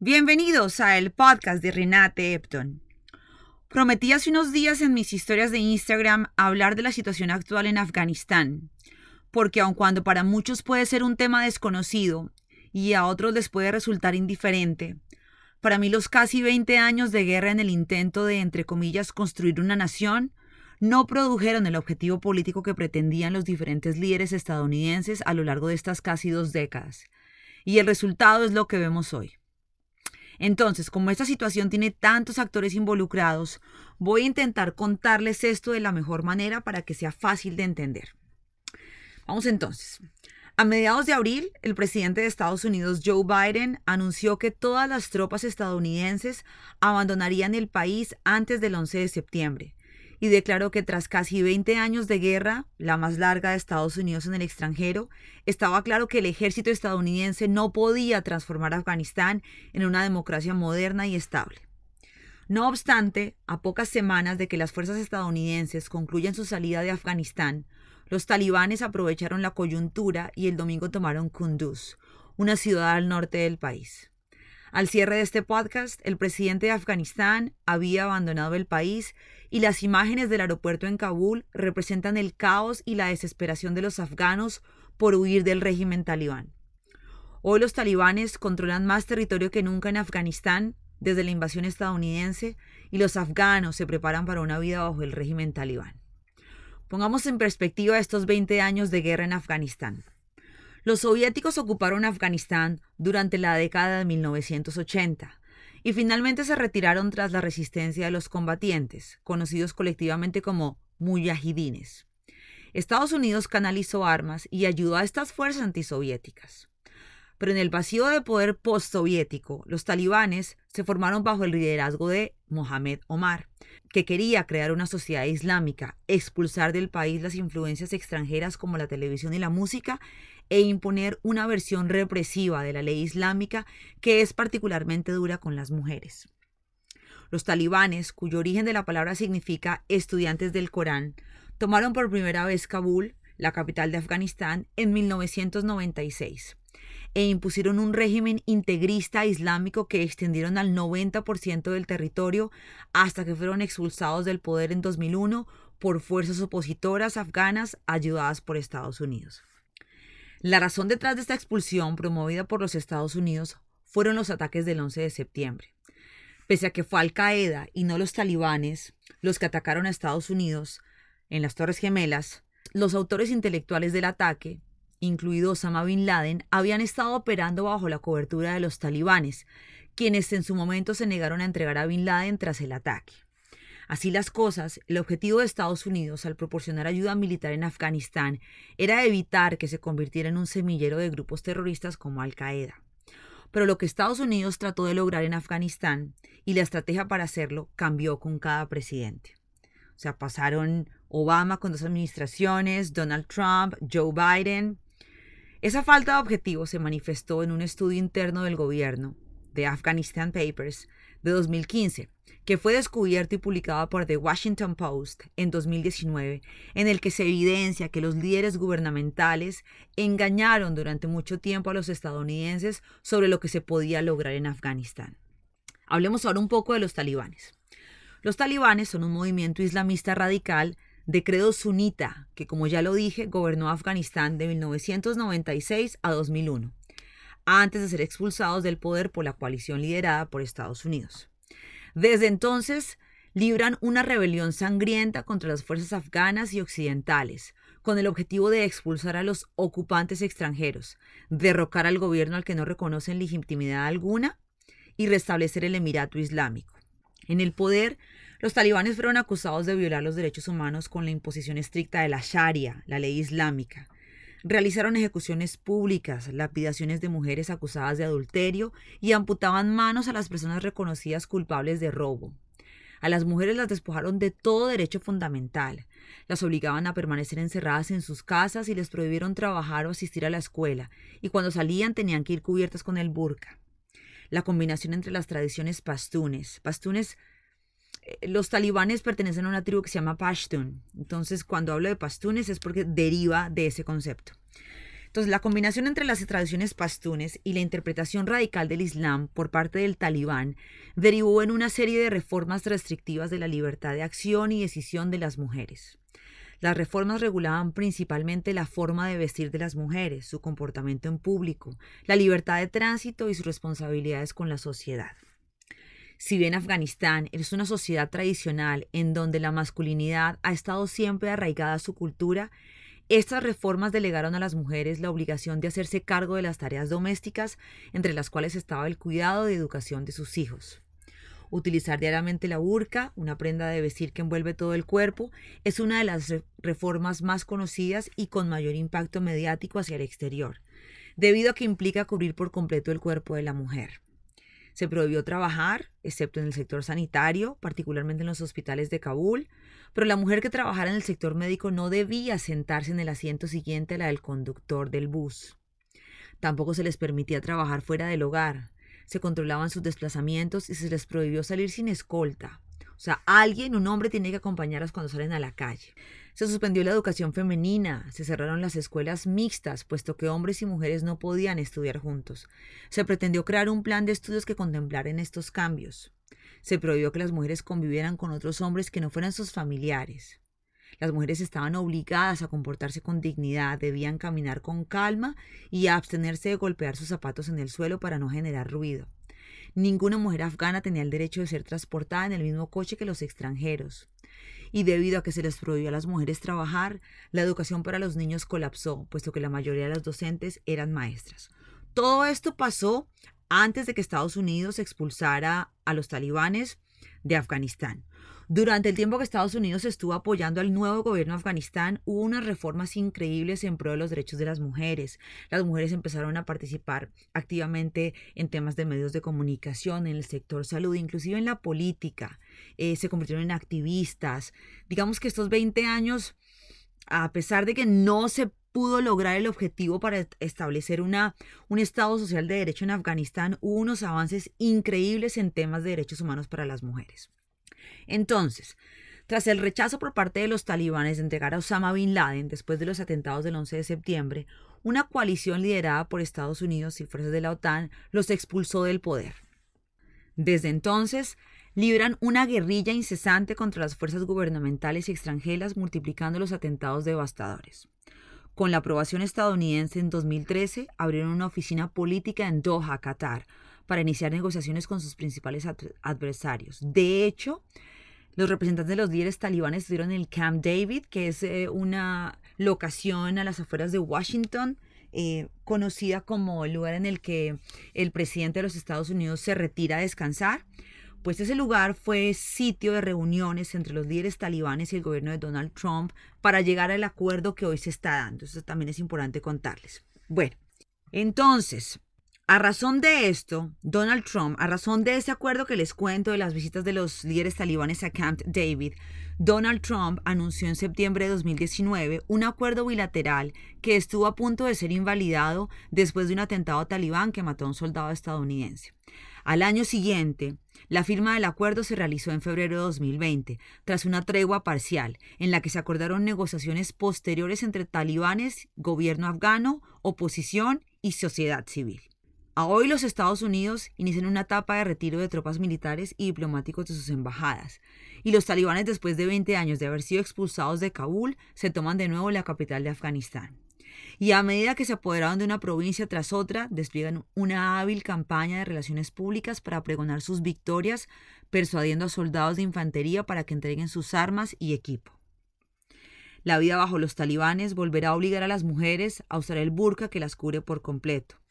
Bienvenidos a el podcast de Renate Epton. Prometí hace unos días en mis historias de Instagram hablar de la situación actual en Afganistán, porque aun cuando para muchos puede ser un tema desconocido y a otros les puede resultar indiferente, para mí los casi 20 años de guerra en el intento de, entre comillas, construir una nación no produjeron el objetivo político que pretendían los diferentes líderes estadounidenses a lo largo de estas casi dos décadas. Y el resultado es lo que vemos hoy. Entonces, como esta situación tiene tantos actores involucrados, voy a intentar contarles esto de la mejor manera para que sea fácil de entender. Vamos entonces. A mediados de abril, el presidente de Estados Unidos, Joe Biden, anunció que todas las tropas estadounidenses abandonarían el país antes del 11 de septiembre, y declaró que tras casi 20 años de guerra, la más larga de Estados Unidos en el extranjero, estaba claro que el ejército estadounidense no podía transformar a Afganistán en una democracia moderna y estable. No obstante, a pocas semanas de que las fuerzas estadounidenses concluyan su salida de Afganistán, los talibanes aprovecharon la coyuntura y el domingo tomaron Kunduz, una ciudad al norte del país. Al cierre de este podcast, el presidente de Afganistán había abandonado el país y las imágenes del aeropuerto en Kabul representan el caos y la desesperación de los afganos por huir del régimen talibán. Hoy los talibanes controlan más territorio que nunca en Afganistán desde la invasión estadounidense y los afganos se preparan para una vida bajo el régimen talibán. Pongamos en perspectiva estos 20 años de guerra en Afganistán. Los soviéticos ocuparon Afganistán durante la década de 1980 y finalmente se retiraron tras la resistencia de los combatientes, conocidos colectivamente como muyahidines. Estados Unidos canalizó armas y ayudó a estas fuerzas antisoviéticas. Pero en el vacío de poder postsoviético, los talibanes se formaron bajo el liderazgo de Mohamed Omar, que quería crear una sociedad islámica, expulsar del país las influencias extranjeras como la televisión y la música e imponer una versión represiva de la ley islámica que es particularmente dura con las mujeres. Los talibanes, cuyo origen de la palabra significa estudiantes del Corán, tomaron por primera vez Kabul, la capital de Afganistán, en 1996 e impusieron un régimen integrista islámico que extendieron al 90% del territorio hasta que fueron expulsados del poder en 2001 por fuerzas opositoras afganas ayudadas por Estados Unidos. La razón detrás de esta expulsión promovida por los Estados Unidos fueron los ataques del 11 de septiembre. Pese a que fue Al Qaeda y no los talibanes los que atacaron a Estados Unidos en las Torres Gemelas, los autores intelectuales del ataque, incluido Osama Bin Laden, habían estado operando bajo la cobertura de los talibanes, quienes en su momento se negaron a entregar a Bin Laden tras el ataque. Así las cosas, el objetivo de Estados Unidos al proporcionar ayuda militar en Afganistán era evitar que se convirtiera en un semillero de grupos terroristas como Al Qaeda. Pero lo que Estados Unidos trató de lograr en Afganistán y la estrategia para hacerlo cambió con cada presidente. O sea, pasaron Obama con dos administraciones, Donald Trump, Joe Biden. Esa falta de objetivo se manifestó en un estudio interno del gobierno, de Afghanistan Papers, de 2015, que fue descubierto y publicado por The Washington Post en 2019, en el que se evidencia que los líderes gubernamentales engañaron durante mucho tiempo a los estadounidenses sobre lo que se podía lograr en Afganistán. Hablemos ahora un poco de los talibanes. Los talibanes son un movimiento islamista radical de credo sunita que, como ya lo dije, gobernó Afganistán de 1996 a 2001, antes de ser expulsados del poder por la coalición liderada por Estados Unidos. Desde entonces, libran una rebelión sangrienta contra las fuerzas afganas y occidentales, con el objetivo de expulsar a los ocupantes extranjeros, derrocar al gobierno al que no reconocen legitimidad alguna y restablecer el Emirato Islámico. En el poder, los talibanes fueron acusados de violar los derechos humanos con la imposición estricta de la Sharia, la ley islámica, Realizaron ejecuciones públicas, lapidaciones de mujeres acusadas de adulterio y amputaban manos a las personas reconocidas culpables de robo. A las mujeres las despojaron de todo derecho fundamental. Las obligaban a permanecer encerradas en sus casas y les prohibieron trabajar o asistir a la escuela, y cuando salían tenían que ir cubiertas con el burka. la combinación entre las tradiciones pastunes. Pastunes, los talibanes pertenecen a una tribu que se llama Pashtun. Entonces, cuando hablo de pastunes es porque deriva de ese concepto. Entonces, la combinación entre las tradiciones pastunes y la interpretación radical del Islam por parte del talibán derivó en una serie de reformas restrictivas de la libertad de acción y decisión de las mujeres. Las reformas regulaban principalmente la forma de vestir de las mujeres, su comportamiento en público, la libertad de tránsito y sus responsabilidades con la sociedad. Si bien Afganistán es una sociedad tradicional en donde la masculinidad ha estado siempre arraigada a su cultura, estas reformas delegaron a las mujeres la obligación de hacerse cargo de las tareas domésticas, entre las cuales estaba el cuidado y educación de sus hijos. Utilizar diariamente la burka, una prenda de vestir que envuelve todo el cuerpo, es una de las reformas más conocidas y con mayor impacto mediático hacia el exterior, debido a que implica cubrir por completo el cuerpo de la mujer. Se prohibió trabajar, excepto en el sector sanitario, particularmente en los hospitales de Kabul, pero la mujer que trabajara en el sector médico no debía sentarse en el asiento siguiente a la del conductor del bus. Tampoco se les permitía trabajar fuera del hogar, se controlaban sus desplazamientos y se les prohibió salir sin escolta. O sea, alguien, un hombre, tiene que acompañarlas cuando salen a la calle. Se suspendió la educación femenina, se cerraron las escuelas mixtas, puesto que hombres y mujeres no podían estudiar juntos. Se pretendió crear un plan de estudios que contemplara estos cambios. Se prohibió que las mujeres convivieran con otros hombres que no fueran sus familiares. Las mujeres estaban obligadas a comportarse con dignidad, debían caminar con calma y abstenerse de golpear sus zapatos en el suelo para no generar ruido. Ninguna mujer afgana tenía el derecho de ser transportada en el mismo coche que los extranjeros. Y debido a que se les prohibió a las mujeres trabajar, la educación para los niños colapsó, puesto que la mayoría de las docentes eran maestras. Todo esto pasó antes de que Estados Unidos expulsara a los talibanes de Afganistán. Durante el tiempo que Estados Unidos estuvo apoyando al nuevo gobierno de Afganistán, hubo unas reformas increíbles en pro de los derechos de las mujeres. Las mujeres empezaron a participar activamente en temas de medios de comunicación, en el sector salud, inclusive en la política. Eh, se convirtieron en activistas. Digamos que estos 20 años, a pesar de que no se pudo lograr el objetivo para establecer una, un Estado social de derecho en Afganistán, hubo unos avances increíbles en temas de derechos humanos para las mujeres. Entonces, tras el rechazo por parte de los talibanes de entregar a Osama Bin Laden después de los atentados del 11 de septiembre, una coalición liderada por Estados Unidos y fuerzas de la OTAN los expulsó del poder. Desde entonces, libran una guerrilla incesante contra las fuerzas gubernamentales y extranjeras, multiplicando los atentados devastadores. Con la aprobación estadounidense en 2013, abrieron una oficina política en Doha, Qatar, para iniciar negociaciones con sus principales adversarios. De hecho, los representantes de los líderes talibanes estuvieron en el Camp David, que es eh, una locación a las afueras de Washington, eh, conocida como el lugar en el que el presidente de los Estados Unidos se retira a descansar. Pues ese lugar fue sitio de reuniones entre los líderes talibanes y el gobierno de Donald Trump para llegar al acuerdo que hoy se está dando. Eso también es importante contarles. Bueno, entonces, a razón de esto, Donald Trump, a razón de ese acuerdo que les cuento de las visitas de los líderes talibanes a Camp David, Donald Trump anunció en septiembre de 2019 un acuerdo bilateral que estuvo a punto de ser invalidado después de un atentado talibán que mató a un soldado estadounidense. Al año siguiente, la firma del acuerdo se realizó en febrero de 2020, tras una tregua parcial, en la que se acordaron negociaciones posteriores entre talibanes, gobierno afgano, oposición y sociedad civil. A hoy los Estados Unidos inician una etapa de retiro de tropas militares y diplomáticos de sus embajadas, y los talibanes después de 20 años de haber sido expulsados de Kabul se toman de nuevo la capital de Afganistán. Y a medida que se apoderaron de una provincia tras otra, despliegan una hábil campaña de relaciones públicas para pregonar sus victorias, persuadiendo a soldados de infantería para que entreguen sus armas y equipo. La vida bajo los talibanes volverá a obligar a las mujeres a usar el burka que las cubre por completo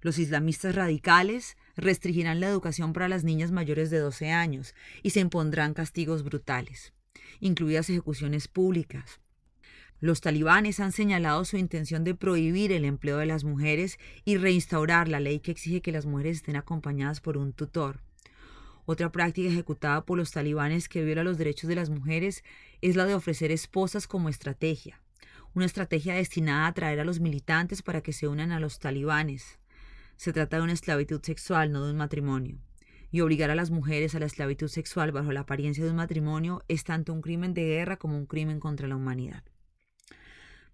los islamistas radicales restringirán la educación para las niñas mayores de 12 años y se impondrán castigos brutales, incluidas ejecuciones públicas. Los talibanes han señalado su intención de prohibir el empleo de las mujeres y reinstaurar la ley que exige que las mujeres estén acompañadas por un tutor. Otra práctica ejecutada por los talibanes que viola los derechos de las mujeres es la de ofrecer esposas como estrategia, una estrategia destinada a atraer a los militantes para que se unan a los talibanes. Se trata de una esclavitud sexual, no de un matrimonio. Y obligar a las mujeres a la esclavitud sexual bajo la apariencia de un matrimonio es tanto un crimen de guerra como un crimen contra la humanidad.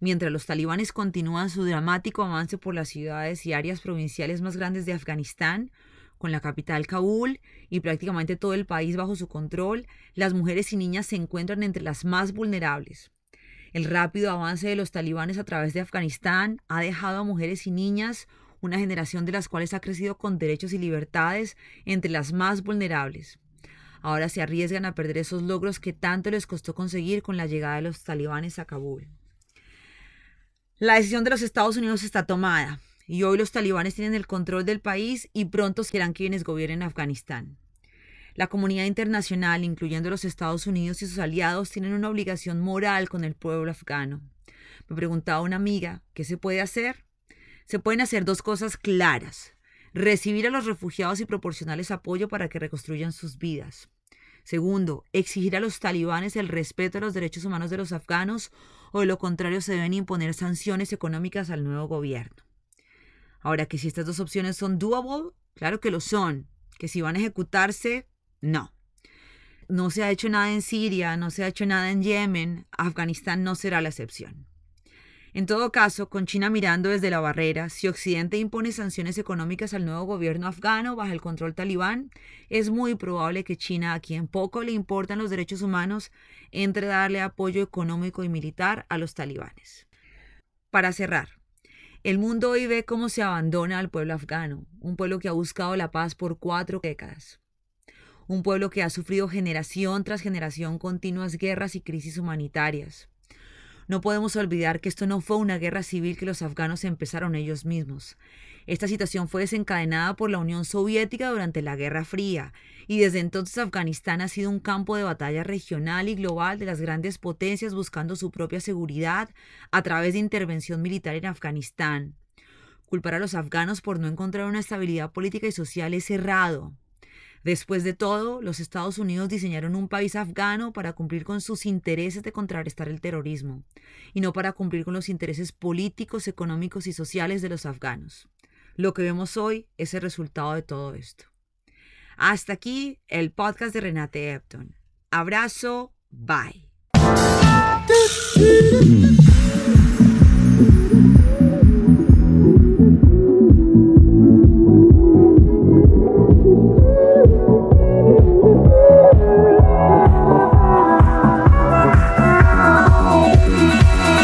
Mientras los talibanes continúan su dramático avance por las ciudades y áreas provinciales más grandes de Afganistán, con la capital Kabul y prácticamente todo el país bajo su control, las mujeres y niñas se encuentran entre las más vulnerables. El rápido avance de los talibanes a través de Afganistán ha dejado a mujeres y niñas una generación de las cuales ha crecido con derechos y libertades entre las más vulnerables. Ahora se arriesgan a perder esos logros que tanto les costó conseguir con la llegada de los talibanes a Kabul. La decisión de los Estados Unidos está tomada y hoy los talibanes tienen el control del país y pronto serán quienes gobiernen Afganistán. La comunidad internacional, incluyendo los Estados Unidos y sus aliados, tienen una obligación moral con el pueblo afgano. Me preguntaba una amiga, ¿qué se puede hacer? Se pueden hacer dos cosas claras. Recibir a los refugiados y proporcionarles apoyo para que reconstruyan sus vidas. Segundo, exigir a los talibanes el respeto a los derechos humanos de los afganos o de lo contrario se deben imponer sanciones económicas al nuevo gobierno. Ahora que si estas dos opciones son doable, claro que lo son, que si van a ejecutarse, no. No se ha hecho nada en Siria, no se ha hecho nada en Yemen, Afganistán no será la excepción. En todo caso, con China mirando desde la barrera, si Occidente impone sanciones económicas al nuevo gobierno afgano bajo el control talibán, es muy probable que China, a quien poco le importan los derechos humanos, entre darle apoyo económico y militar a los talibanes. Para cerrar, el mundo hoy ve cómo se abandona al pueblo afgano, un pueblo que ha buscado la paz por cuatro décadas, un pueblo que ha sufrido generación tras generación continuas guerras y crisis humanitarias, no podemos olvidar que esto no fue una guerra civil que los afganos empezaron ellos mismos. Esta situación fue desencadenada por la Unión Soviética durante la Guerra Fría, y desde entonces Afganistán ha sido un campo de batalla regional y global de las grandes potencias buscando su propia seguridad a través de intervención militar en Afganistán. Culpar a los afganos por no encontrar una estabilidad política y social es errado. Después de todo, los Estados Unidos diseñaron un país afgano para cumplir con sus intereses de contrarrestar el terrorismo, y no para cumplir con los intereses políticos, económicos y sociales de los afganos. Lo que vemos hoy es el resultado de todo esto. Hasta aquí el podcast de Renate Epton. Abrazo, bye.